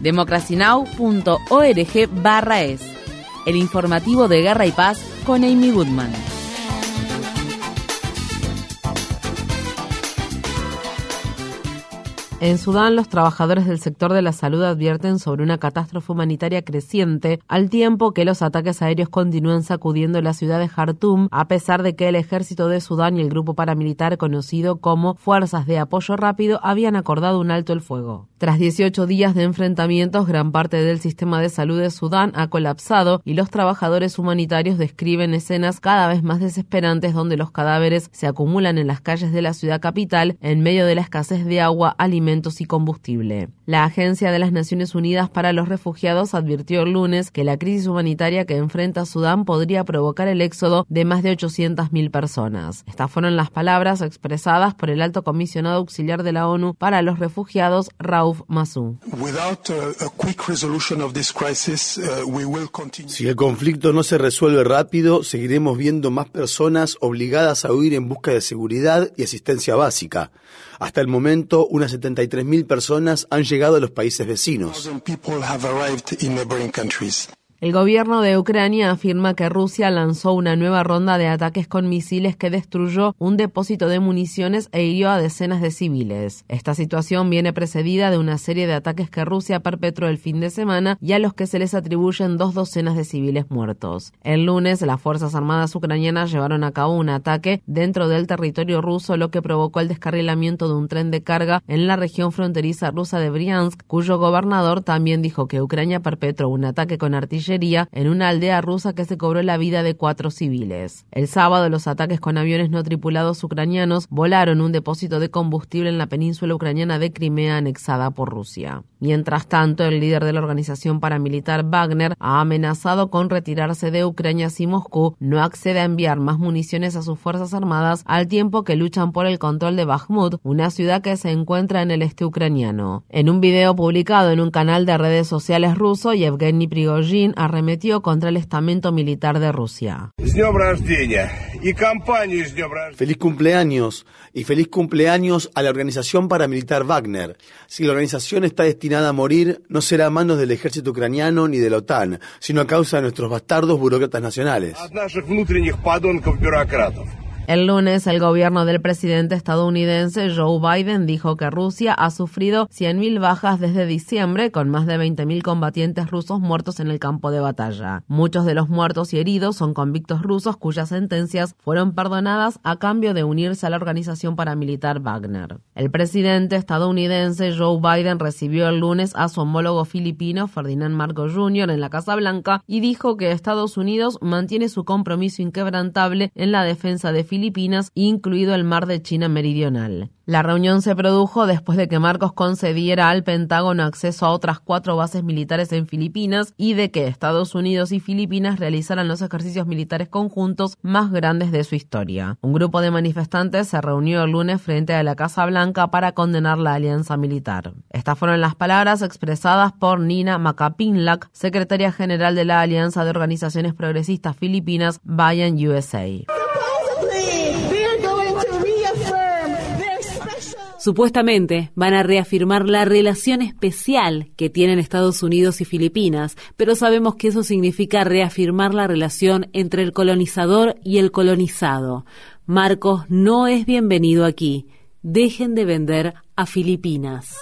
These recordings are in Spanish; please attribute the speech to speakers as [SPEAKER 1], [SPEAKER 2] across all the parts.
[SPEAKER 1] democracynow.org barra es. El informativo de Guerra y Paz con Amy Goodman. En Sudán, los trabajadores del sector de la salud advierten sobre una catástrofe humanitaria creciente, al tiempo que los ataques aéreos continúan sacudiendo la ciudad de Jartum, a pesar de que el ejército de Sudán y el grupo paramilitar conocido como Fuerzas de Apoyo Rápido habían acordado un alto el fuego. Tras 18 días de enfrentamientos, gran parte del sistema de salud de Sudán ha colapsado y los trabajadores humanitarios describen escenas cada vez más desesperantes donde los cadáveres se acumulan en las calles de la ciudad capital en medio de la escasez de agua, alimentos y combustible. La Agencia de las Naciones Unidas para los Refugiados advirtió el lunes que la crisis humanitaria que enfrenta Sudán podría provocar el éxodo de más de 800.000 personas. Estas fueron las palabras expresadas por el alto comisionado auxiliar de la ONU para los refugiados, Rauf Massou.
[SPEAKER 2] Si el conflicto no se resuelve rápido, seguiremos viendo más personas obligadas a huir en busca de seguridad y asistencia básica. Hasta el momento, unas 73.000 personas han llegado a los países vecinos.
[SPEAKER 1] El gobierno de Ucrania afirma que Rusia lanzó una nueva ronda de ataques con misiles que destruyó un depósito de municiones e hirió a decenas de civiles. Esta situación viene precedida de una serie de ataques que Rusia perpetró el fin de semana y a los que se les atribuyen dos docenas de civiles muertos. El lunes, las Fuerzas Armadas ucranianas llevaron a cabo un ataque dentro del territorio ruso, lo que provocó el descarrilamiento de un tren de carga en la región fronteriza rusa de Briansk, cuyo gobernador también dijo que Ucrania perpetró un ataque con artillería en una aldea rusa que se cobró la vida de cuatro civiles. El sábado, los ataques con aviones no tripulados ucranianos volaron un depósito de combustible en la península ucraniana de Crimea anexada por Rusia. Mientras tanto, el líder de la organización paramilitar Wagner ha amenazado con retirarse de Ucrania si Moscú no accede a enviar más municiones a sus fuerzas armadas al tiempo que luchan por el control de Bakhmut, una ciudad que se encuentra en el este ucraniano. En un video publicado en un canal de redes sociales ruso, Yevgeny Prigozhin arremetió contra el estamento militar de Rusia.
[SPEAKER 2] Feliz cumpleaños y feliz cumpleaños a la organización paramilitar Wagner. Si la organización está destinada a morir, no será a manos del ejército ucraniano ni de la OTAN, sino a causa de nuestros bastardos burócratas nacionales.
[SPEAKER 1] El lunes, el gobierno del presidente estadounidense Joe Biden dijo que Rusia ha sufrido 100.000 bajas desde diciembre, con más de 20.000 combatientes rusos muertos en el campo de batalla. Muchos de los muertos y heridos son convictos rusos cuyas sentencias fueron perdonadas a cambio de unirse a la organización paramilitar Wagner. El presidente estadounidense Joe Biden recibió el lunes a su homólogo filipino Ferdinand Marcos Jr. en la Casa Blanca y dijo que Estados Unidos mantiene su compromiso inquebrantable en la defensa de Filipinas Filipinas, incluido el mar de China Meridional. La reunión se produjo después de que Marcos concediera al Pentágono acceso a otras cuatro bases militares en Filipinas y de que Estados Unidos y Filipinas realizaran los ejercicios militares conjuntos más grandes de su historia. Un grupo de manifestantes se reunió el lunes frente a la Casa Blanca para condenar la alianza militar. Estas fueron las palabras expresadas por Nina Macapinlac, secretaria general de la Alianza de Organizaciones Progresistas Filipinas, Bayan USA.
[SPEAKER 3] Supuestamente van a reafirmar la relación especial que tienen Estados Unidos y Filipinas, pero sabemos que eso significa reafirmar la relación entre el colonizador y el colonizado. Marcos no es bienvenido aquí. Dejen de vender a Filipinas.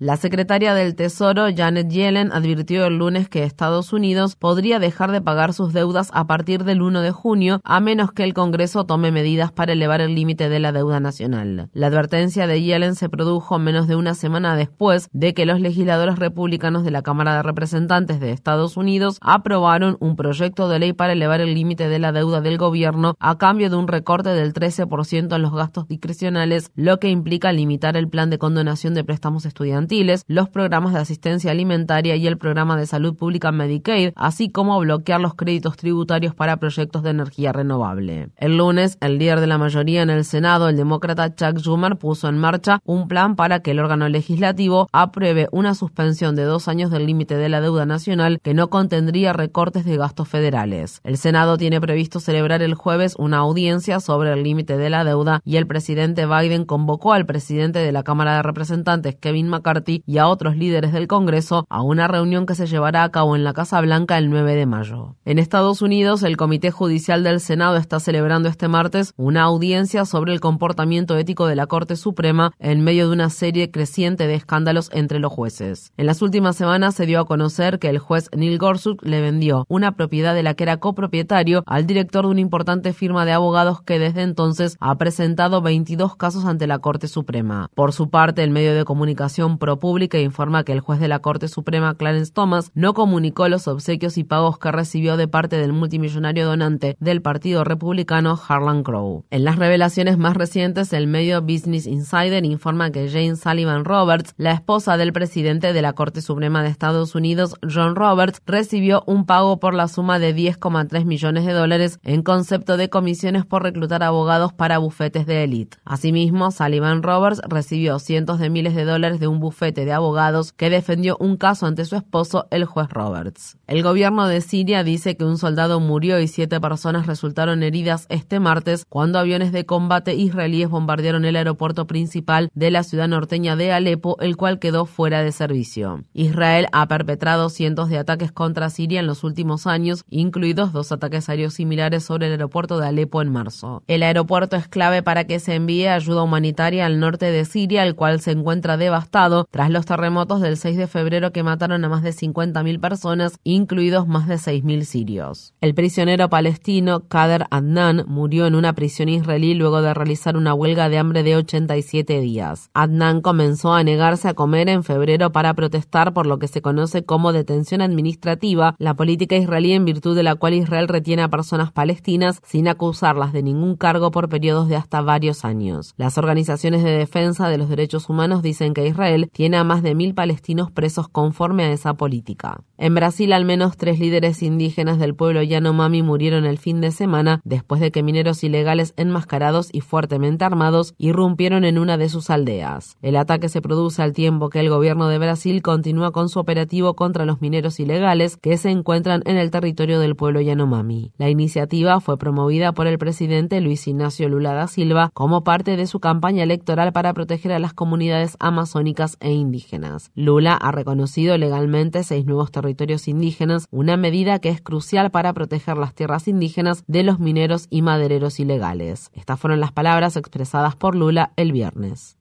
[SPEAKER 1] La secretaria del Tesoro, Janet Yellen, advirtió el lunes que Estados Unidos podría dejar de pagar sus deudas a partir del 1 de junio, a menos que el Congreso tome medidas para elevar el límite de la deuda nacional. La advertencia de Yellen se produjo menos de una semana después de que los legisladores republicanos de la Cámara de Representantes de Estados Unidos aprobaron un proyecto de ley para elevar el límite de la deuda del gobierno a cambio de un recorte del 13% en los gastos discrecionales, lo que implica limitar el plan de condonación de préstamos estudiantiles los programas de asistencia alimentaria y el programa de salud pública Medicaid, así como bloquear los créditos tributarios para proyectos de energía renovable. El lunes, el líder de la mayoría en el Senado, el demócrata Chuck Schumer, puso en marcha un plan para que el órgano legislativo apruebe una suspensión de dos años del límite de la deuda nacional que no contendría recortes de gastos federales. El Senado tiene previsto celebrar el jueves una audiencia sobre el límite de la deuda y el presidente Biden convocó al presidente de la Cámara de Representantes, Kevin McCarthy, y a otros líderes del Congreso a una reunión que se llevará a cabo en la Casa Blanca el 9 de mayo. En Estados Unidos, el Comité Judicial del Senado está celebrando este martes una audiencia sobre el comportamiento ético de la Corte Suprema en medio de una serie creciente de escándalos entre los jueces. En las últimas semanas se dio a conocer que el juez Neil Gorsuch le vendió una propiedad de la que era copropietario al director de una importante firma de abogados que desde entonces ha presentado 22 casos ante la Corte Suprema. Por su parte, el medio de comunicación ProPublica informa que el juez de la Corte Suprema, Clarence Thomas, no comunicó los obsequios y pagos que recibió de parte del multimillonario donante del Partido Republicano, Harlan Crow. En las revelaciones más recientes, el medio Business Insider informa que Jane Sullivan Roberts, la esposa del presidente de la Corte Suprema de Estados Unidos, John Roberts, recibió un pago por la suma de 10,3 millones de dólares en concepto de comisiones por reclutar abogados para bufetes de élite. Asimismo, Sullivan Roberts recibió cientos de miles de dólares de un bufete de abogados que defendió un caso ante su esposo, el juez Roberts. El gobierno de Siria dice que un soldado murió y siete personas resultaron heridas este martes cuando aviones de combate israelíes bombardearon el aeropuerto principal de la ciudad norteña de Alepo, el cual quedó fuera de servicio. Israel ha perpetrado cientos de ataques contra Siria en los últimos años, incluidos dos ataques aéreos similares sobre el aeropuerto de Alepo en marzo. El aeropuerto es clave para que se envíe ayuda humanitaria al norte de Siria, el cual se encuentra devastado tras los terremotos del 6 de febrero que mataron a más de 50.000 personas, incluidos más de 6.000 sirios. El prisionero palestino Kader Adnan murió en una prisión israelí luego de realizar una huelga de hambre de 87 días. Adnan comenzó a negarse a comer en febrero para protestar por lo que se conoce como detención administrativa, la política israelí en virtud de la cual Israel retiene a personas palestinas sin acusarlas de ningún cargo por periodos de hasta varios años. Las organizaciones de defensa de los derechos humanos dicen que Israel tiene a más de mil palestinos presos conforme a esa política. En Brasil, al menos tres líderes indígenas del pueblo Yanomami murieron el fin de semana después de que mineros ilegales enmascarados y fuertemente armados irrumpieron en una de sus aldeas. El ataque se produce al tiempo que el gobierno de Brasil continúa con su operativo contra los mineros ilegales que se encuentran en el territorio del pueblo Yanomami. La iniciativa fue promovida por el presidente Luis Ignacio Lula da Silva como parte de su campaña electoral para proteger a las comunidades amazónicas e indígenas. Lula ha reconocido legalmente seis nuevos territorios territorios indígenas, una medida que es crucial para proteger las tierras indígenas de los mineros y madereros ilegales. Estas fueron las palabras expresadas por Lula el viernes.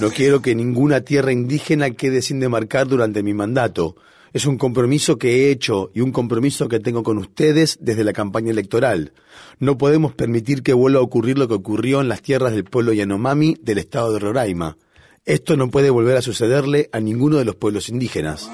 [SPEAKER 2] No quiero que ninguna tierra indígena quede sin demarcar durante mi mandato. Es un compromiso que he hecho y un compromiso que tengo con ustedes desde la campaña electoral. No podemos permitir que vuelva a ocurrir lo que ocurrió en las tierras del pueblo Yanomami del estado de Roraima. Esto no puede volver a sucederle a ninguno de los pueblos indígenas.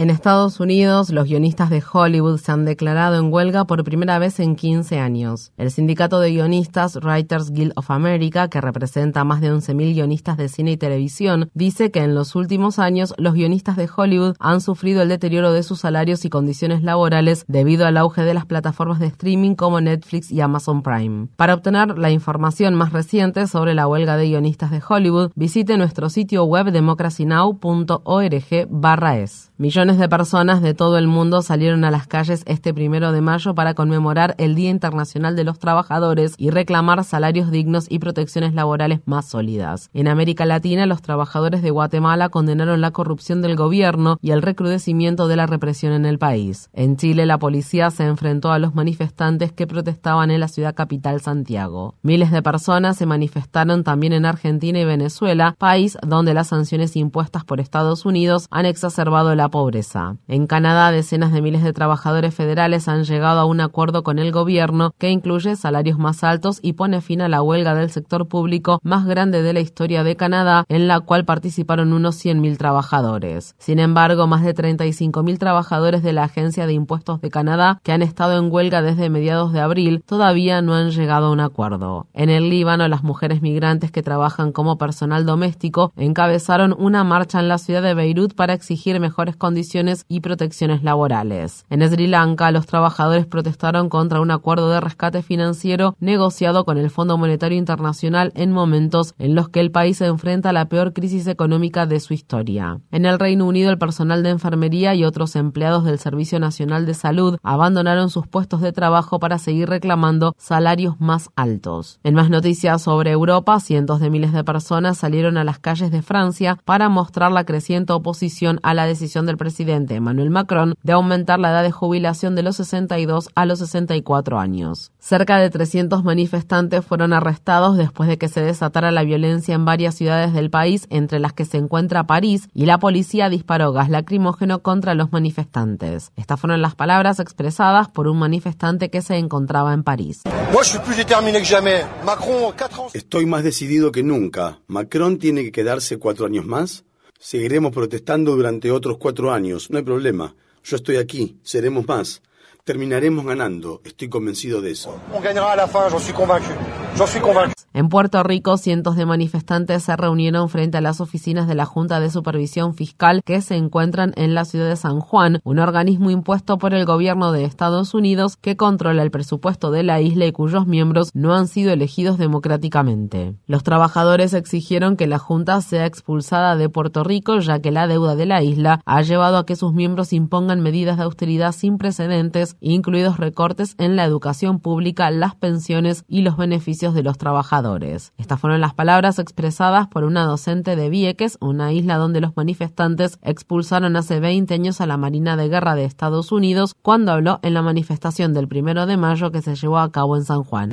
[SPEAKER 1] En Estados Unidos, los guionistas de Hollywood se han declarado en huelga por primera vez en 15 años. El sindicato de guionistas Writers Guild of America, que representa a más de 11.000 guionistas de cine y televisión, dice que en los últimos años los guionistas de Hollywood han sufrido el deterioro de sus salarios y condiciones laborales debido al auge de las plataformas de streaming como Netflix y Amazon Prime. Para obtener la información más reciente sobre la huelga de guionistas de Hollywood, visite nuestro sitio web democracynow.org/es. de personas de todo el mundo salieron a las calles este primero de mayo para conmemorar el Día Internacional de los Trabajadores y reclamar salarios dignos y protecciones laborales más sólidas. En América Latina, los trabajadores de Guatemala condenaron la corrupción del gobierno y el recrudecimiento de la represión en el país. En Chile, la policía se enfrentó a los manifestantes que protestaban en la ciudad capital Santiago. Miles de personas se manifestaron también en Argentina y Venezuela, país donde las sanciones impuestas por Estados Unidos han exacerbado la pobreza. Empresa. En Canadá, decenas de miles de trabajadores federales han llegado a un acuerdo con el gobierno que incluye salarios más altos y pone fin a la huelga del sector público más grande de la historia de Canadá, en la cual participaron unos 100.000 trabajadores. Sin embargo, más de 35.000 trabajadores de la Agencia de Impuestos de Canadá, que han estado en huelga desde mediados de abril, todavía no han llegado a un acuerdo. En el Líbano, las mujeres migrantes que trabajan como personal doméstico encabezaron una marcha en la ciudad de Beirut para exigir mejores condiciones y protecciones laborales. En Sri Lanka, los trabajadores protestaron contra un acuerdo de rescate financiero negociado con el Fondo Monetario Internacional en momentos en los que el país se enfrenta a la peor crisis económica de su historia. En el Reino Unido, el personal de enfermería y otros empleados del Servicio Nacional de Salud abandonaron sus puestos de trabajo para seguir reclamando salarios más altos. En más noticias sobre Europa, cientos de miles de personas salieron a las calles de Francia para mostrar la creciente oposición a la decisión del presidente Emmanuel Macron de aumentar la edad de jubilación de los 62 a los 64 años. Cerca de 300 manifestantes fueron arrestados después de que se desatara la violencia en varias ciudades del país, entre las que se encuentra París, y la policía disparó gas lacrimógeno contra los manifestantes. Estas fueron las palabras expresadas por un manifestante que se encontraba en París.
[SPEAKER 2] Estoy más decidido que nunca. Macron tiene que quedarse cuatro años más. Seguiremos protestando durante otros cuatro años. No hay problema. Yo estoy aquí. Seremos más. Terminaremos ganando. Estoy convencido de eso.
[SPEAKER 1] En Puerto Rico, cientos de manifestantes se reunieron frente a las oficinas de la Junta de Supervisión Fiscal que se encuentran en la ciudad de San Juan, un organismo impuesto por el gobierno de Estados Unidos que controla el presupuesto de la isla y cuyos miembros no han sido elegidos democráticamente. Los trabajadores exigieron que la Junta sea expulsada de Puerto Rico ya que la deuda de la isla ha llevado a que sus miembros impongan medidas de austeridad sin precedentes, incluidos recortes en la educación pública, las pensiones y los beneficios de los trabajadores. Estas fueron las palabras expresadas por una docente de Vieques, una isla donde los manifestantes expulsaron hace 20 años a la Marina de Guerra de Estados Unidos cuando habló en la manifestación del primero de mayo que se llevó a cabo en San Juan.